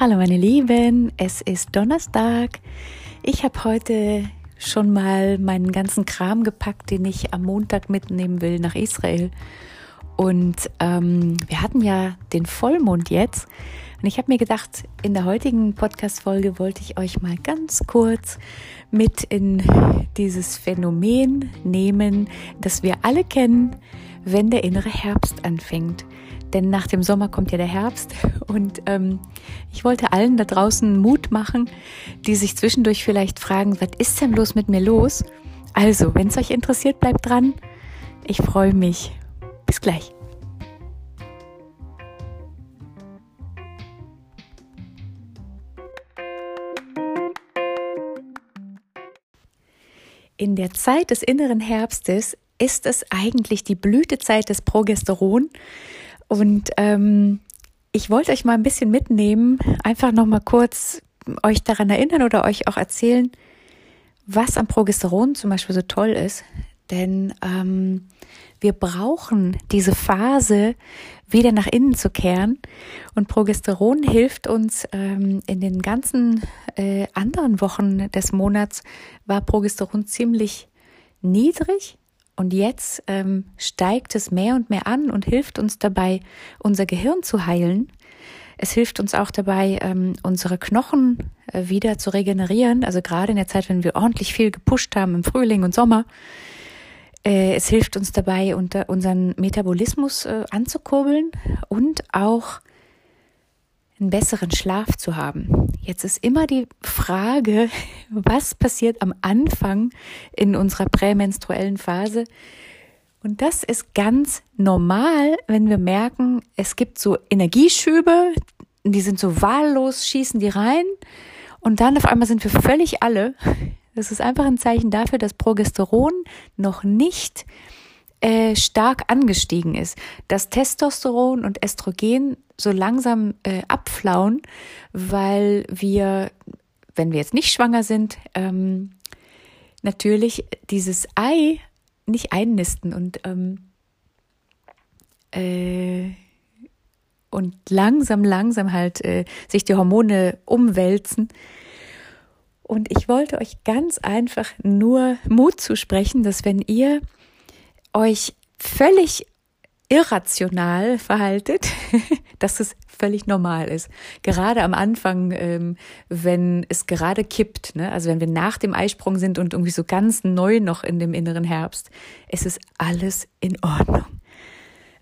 Hallo meine Lieben, es ist Donnerstag. Ich habe heute schon mal meinen ganzen Kram gepackt, den ich am Montag mitnehmen will nach Israel. Und ähm, wir hatten ja den Vollmond jetzt. Und ich habe mir gedacht, in der heutigen Podcast-Folge wollte ich euch mal ganz kurz mit in dieses Phänomen nehmen, das wir alle kennen, wenn der innere Herbst anfängt denn nach dem Sommer kommt ja der Herbst und ähm, ich wollte allen da draußen Mut machen, die sich zwischendurch vielleicht fragen, was ist denn bloß mit mir los? Also, wenn es euch interessiert, bleibt dran. Ich freue mich. Bis gleich. In der Zeit des inneren Herbstes ist es eigentlich die Blütezeit des Progesteron und ähm, ich wollte euch mal ein bisschen mitnehmen, einfach noch mal kurz euch daran erinnern oder euch auch erzählen, was am Progesteron zum Beispiel so toll ist. Denn ähm, wir brauchen diese Phase, wieder nach innen zu kehren. Und Progesteron hilft uns ähm, in den ganzen äh, anderen Wochen des Monats war Progesteron ziemlich niedrig und jetzt ähm, steigt es mehr und mehr an und hilft uns dabei, unser Gehirn zu heilen. Es hilft uns auch dabei, ähm, unsere Knochen äh, wieder zu regenerieren. Also gerade in der Zeit, wenn wir ordentlich viel gepusht haben im Frühling und Sommer. Äh, es hilft uns dabei, unter unseren Metabolismus äh, anzukurbeln und auch einen besseren Schlaf zu haben. Jetzt ist immer die Frage, was passiert am Anfang in unserer prämenstruellen Phase? Und das ist ganz normal, wenn wir merken, es gibt so Energieschübe, die sind so wahllos, schießen die rein und dann auf einmal sind wir völlig alle. Das ist einfach ein Zeichen dafür, dass Progesteron noch nicht äh, stark angestiegen ist, dass Testosteron und Östrogen so langsam äh, abflauen, weil wir, wenn wir jetzt nicht schwanger sind, ähm, natürlich dieses Ei nicht einnisten und ähm, äh, und langsam, langsam halt äh, sich die Hormone umwälzen. Und ich wollte euch ganz einfach nur Mut zusprechen, dass wenn ihr euch völlig irrational verhaltet, dass es völlig normal ist. Gerade am Anfang, ähm, wenn es gerade kippt, ne? also wenn wir nach dem Eisprung sind und irgendwie so ganz neu noch in dem inneren Herbst, es ist alles in Ordnung.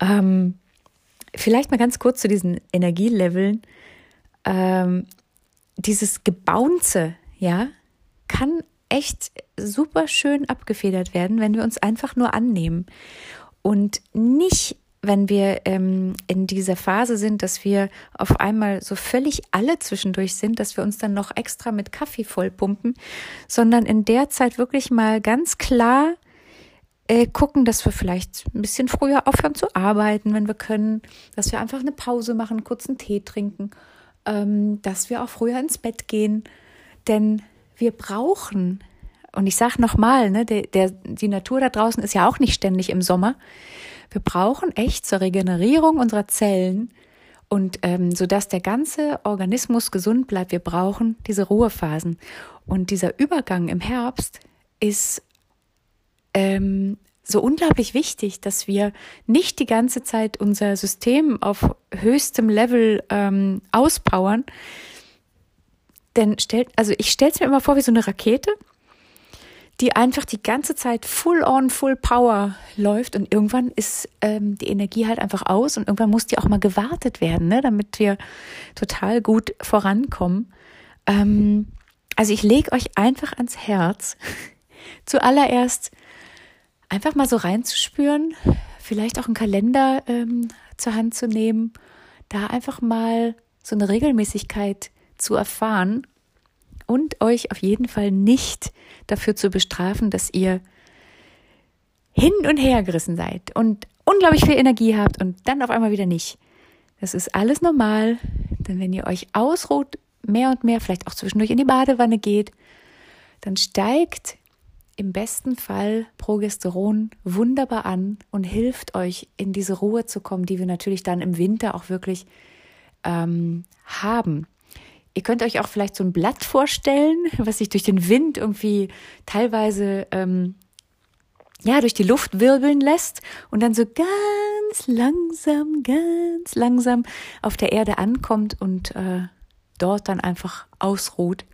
Ähm, vielleicht mal ganz kurz zu diesen Energieleveln. Ähm, dieses Gebounce, ja, kann echt super schön abgefedert werden, wenn wir uns einfach nur annehmen. Und nicht wenn wir ähm, in dieser Phase sind, dass wir auf einmal so völlig alle zwischendurch sind, dass wir uns dann noch extra mit Kaffee vollpumpen, sondern in der Zeit wirklich mal ganz klar äh, gucken, dass wir vielleicht ein bisschen früher aufhören zu arbeiten, wenn wir können, dass wir einfach eine Pause machen, kurz einen Tee trinken, ähm, dass wir auch früher ins Bett gehen, denn wir brauchen und ich sage nochmal, ne, der, der, die Natur da draußen ist ja auch nicht ständig im Sommer. Wir brauchen echt zur Regenerierung unserer Zellen und ähm, so dass der ganze Organismus gesund bleibt. Wir brauchen diese Ruhephasen und dieser Übergang im Herbst ist ähm, so unglaublich wichtig, dass wir nicht die ganze Zeit unser System auf höchstem Level ähm, auspowern. Denn stellt, also ich stelle es mir immer vor wie so eine Rakete die einfach die ganze Zeit full on, full power läuft und irgendwann ist ähm, die Energie halt einfach aus und irgendwann muss die auch mal gewartet werden, ne, damit wir total gut vorankommen. Ähm, also ich lege euch einfach ans Herz, zuallererst einfach mal so reinzuspüren, vielleicht auch einen Kalender ähm, zur Hand zu nehmen, da einfach mal so eine Regelmäßigkeit zu erfahren und euch auf jeden Fall nicht dafür zu bestrafen, dass ihr hin und her gerissen seid und unglaublich viel Energie habt und dann auf einmal wieder nicht. Das ist alles normal, denn wenn ihr euch ausruht, mehr und mehr, vielleicht auch zwischendurch in die Badewanne geht, dann steigt im besten Fall Progesteron wunderbar an und hilft euch in diese Ruhe zu kommen, die wir natürlich dann im Winter auch wirklich ähm, haben. Ihr könnt euch auch vielleicht so ein Blatt vorstellen, was sich durch den Wind irgendwie teilweise ähm, ja durch die Luft wirbeln lässt und dann so ganz langsam, ganz langsam auf der Erde ankommt und äh, dort dann einfach ausruht,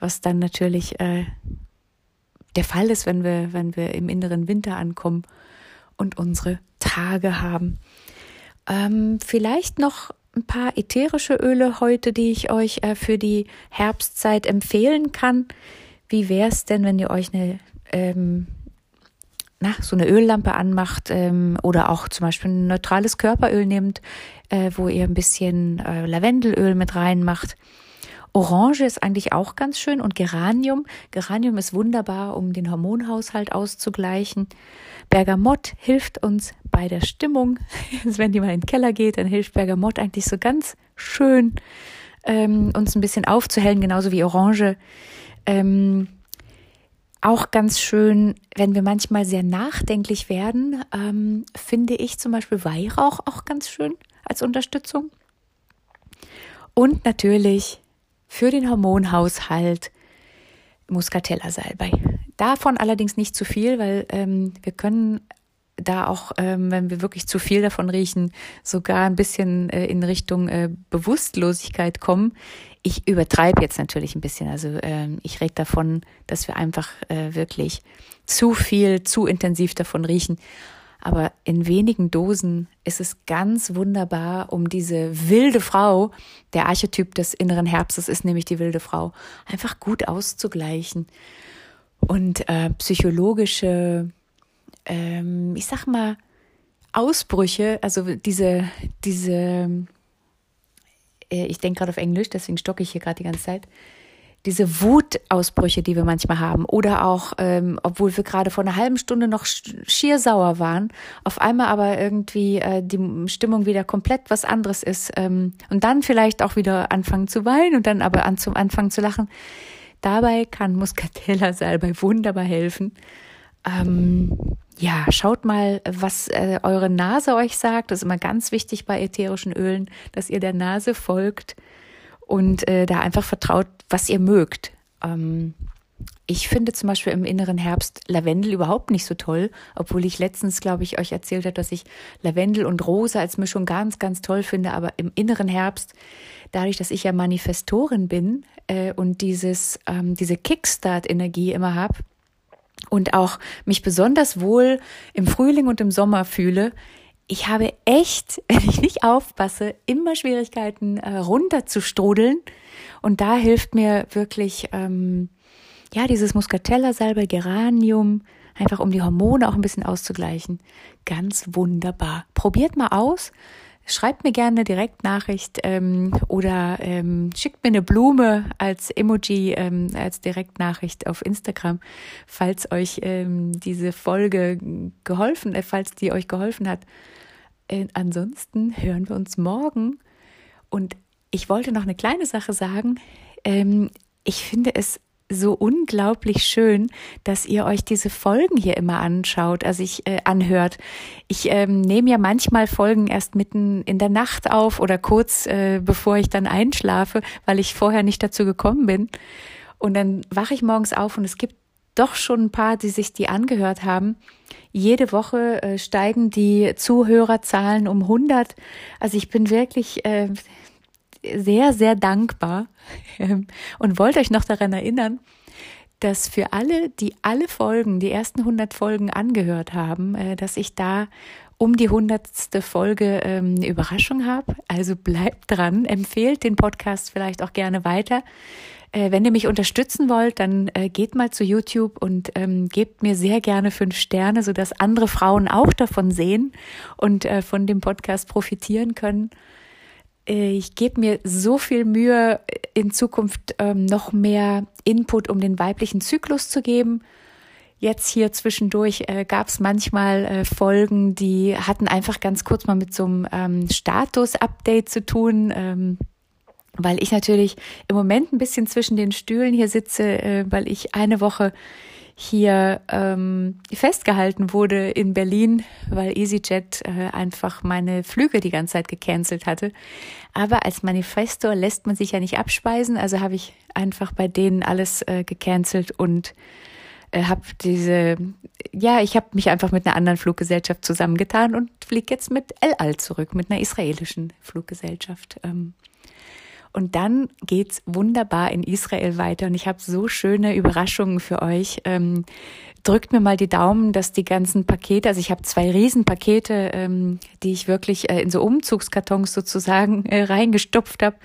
was dann natürlich äh, der Fall ist, wenn wir, wenn wir im inneren Winter ankommen und unsere Tage haben. Ähm, vielleicht noch ein paar ätherische Öle heute, die ich euch äh, für die Herbstzeit empfehlen kann. Wie wäre es denn, wenn ihr euch eine ähm, na, so eine Öllampe anmacht ähm, oder auch zum Beispiel ein neutrales Körperöl nehmt, äh, wo ihr ein bisschen äh, Lavendelöl mit reinmacht. Orange ist eigentlich auch ganz schön und Geranium. Geranium ist wunderbar, um den Hormonhaushalt auszugleichen. Bergamott hilft uns bei der Stimmung. Also wenn die mal in den Keller geht, dann hilft Bergamott eigentlich so ganz schön, ähm, uns ein bisschen aufzuhellen, genauso wie Orange. Ähm, auch ganz schön, wenn wir manchmal sehr nachdenklich werden, ähm, finde ich zum Beispiel Weihrauch auch ganz schön als Unterstützung. Und natürlich für den Hormonhaushalt Muscatella-Salbei. Davon allerdings nicht zu viel, weil ähm, wir können da auch, ähm, wenn wir wirklich zu viel davon riechen, sogar ein bisschen äh, in Richtung äh, Bewusstlosigkeit kommen. Ich übertreibe jetzt natürlich ein bisschen. Also ähm, ich rede davon, dass wir einfach äh, wirklich zu viel, zu intensiv davon riechen. Aber in wenigen Dosen ist es ganz wunderbar, um diese wilde Frau, der Archetyp des inneren Herbstes ist nämlich die wilde Frau, einfach gut auszugleichen. Und äh, psychologische ähm, ich sag mal, Ausbrüche, also diese, diese, äh, ich denke gerade auf Englisch, deswegen stocke ich hier gerade die ganze Zeit, diese Wutausbrüche, die wir manchmal haben, oder auch, ähm, obwohl wir gerade vor einer halben Stunde noch schier sauer waren, auf einmal aber irgendwie äh, die Stimmung wieder komplett was anderes ist ähm, und dann vielleicht auch wieder anfangen zu weinen und dann aber an zum Anfangen zu lachen. Dabei kann Muscatella Salbei wunderbar helfen. Ähm, ja, schaut mal, was äh, eure Nase euch sagt. Das ist immer ganz wichtig bei ätherischen Ölen, dass ihr der Nase folgt und äh, da einfach vertraut, was ihr mögt. Ähm, ich finde zum Beispiel im inneren Herbst Lavendel überhaupt nicht so toll, obwohl ich letztens, glaube ich, euch erzählt habe, dass ich Lavendel und Rose als Mischung ganz, ganz toll finde. Aber im inneren Herbst, dadurch, dass ich ja Manifestorin bin äh, und dieses, ähm, diese Kickstart-Energie immer habe, und auch mich besonders wohl im Frühling und im Sommer fühle, ich habe echt, wenn ich nicht aufpasse, immer Schwierigkeiten äh, runterzustrudeln. Und da hilft mir wirklich, ähm, ja, dieses Muscatella-Salbe, Geranium, einfach um die Hormone auch ein bisschen auszugleichen. Ganz wunderbar. Probiert mal aus schreibt mir gerne eine Direktnachricht ähm, oder ähm, schickt mir eine Blume als Emoji, ähm, als Direktnachricht auf Instagram, falls euch ähm, diese Folge geholfen, äh, falls die euch geholfen hat. Äh, ansonsten hören wir uns morgen. Und ich wollte noch eine kleine Sache sagen. Ähm, ich finde es so unglaublich schön, dass ihr euch diese Folgen hier immer anschaut, also ich äh, anhört. Ich ähm, nehme ja manchmal Folgen erst mitten in der Nacht auf oder kurz äh, bevor ich dann einschlafe, weil ich vorher nicht dazu gekommen bin. Und dann wache ich morgens auf und es gibt doch schon ein paar, die sich die angehört haben. Jede Woche äh, steigen die Zuhörerzahlen um 100. Also ich bin wirklich äh, sehr, sehr dankbar ähm, und wollte euch noch daran erinnern, dass für alle, die alle Folgen, die ersten 100 Folgen angehört haben, äh, dass ich da um die hundertste Folge ähm, eine Überraschung habe. Also bleibt dran, empfehlt den Podcast vielleicht auch gerne weiter. Äh, wenn ihr mich unterstützen wollt, dann äh, geht mal zu YouTube und ähm, gebt mir sehr gerne fünf Sterne, sodass andere Frauen auch davon sehen und von dem Podcast profitieren können. Äh, ich gebe mir so viel Mühe, in Zukunft ähm, noch mehr Input, um den weiblichen Zyklus zu geben. Jetzt hier zwischendurch äh, gab es manchmal äh, Folgen, die hatten einfach ganz kurz mal mit so einem ähm, Status-Update zu tun, ähm, weil ich natürlich im Moment ein bisschen zwischen den Stühlen hier sitze, äh, weil ich eine Woche hier ähm, festgehalten wurde in Berlin, weil EasyJet äh, einfach meine Flüge die ganze Zeit gecancelt hatte. Aber als Manifestor lässt man sich ja nicht abspeisen, also habe ich einfach bei denen alles äh, gecancelt und äh, habe diese, ja, ich habe mich einfach mit einer anderen Fluggesellschaft zusammengetan und fliege jetzt mit El Al zurück, mit einer israelischen Fluggesellschaft. Ähm, und dann geht's wunderbar in Israel weiter und ich habe so schöne Überraschungen für euch. Ähm, drückt mir mal die Daumen, dass die ganzen Pakete, also ich habe zwei Riesenpakete, ähm, die ich wirklich äh, in so Umzugskartons sozusagen äh, reingestopft habe.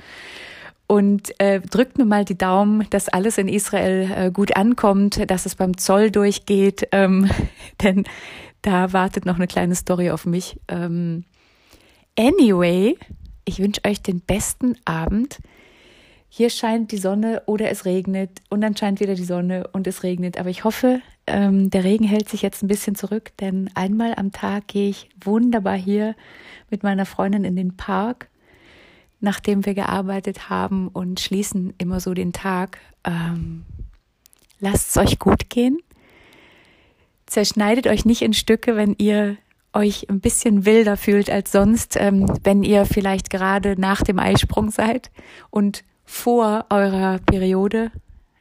Und äh, drückt mir mal die Daumen, dass alles in Israel äh, gut ankommt, dass es beim Zoll durchgeht, ähm, denn da wartet noch eine kleine Story auf mich. Ähm, anyway, ich wünsche euch den besten Abend. Hier scheint die Sonne oder es regnet und dann scheint wieder die Sonne und es regnet. Aber ich hoffe, ähm, der Regen hält sich jetzt ein bisschen zurück, denn einmal am Tag gehe ich wunderbar hier mit meiner Freundin in den Park, nachdem wir gearbeitet haben und schließen immer so den Tag. Ähm, lasst es euch gut gehen. Zerschneidet euch nicht in Stücke, wenn ihr euch ein bisschen wilder fühlt als sonst, ähm, wenn ihr vielleicht gerade nach dem Eisprung seid und vor eurer Periode.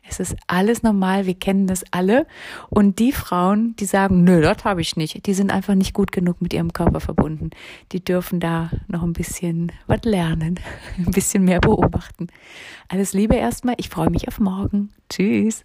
Es ist alles normal, wir kennen das alle. Und die Frauen, die sagen, nö, das habe ich nicht, die sind einfach nicht gut genug mit ihrem Körper verbunden. Die dürfen da noch ein bisschen was lernen, ein bisschen mehr beobachten. Alles Liebe erstmal, ich freue mich auf morgen. Tschüss.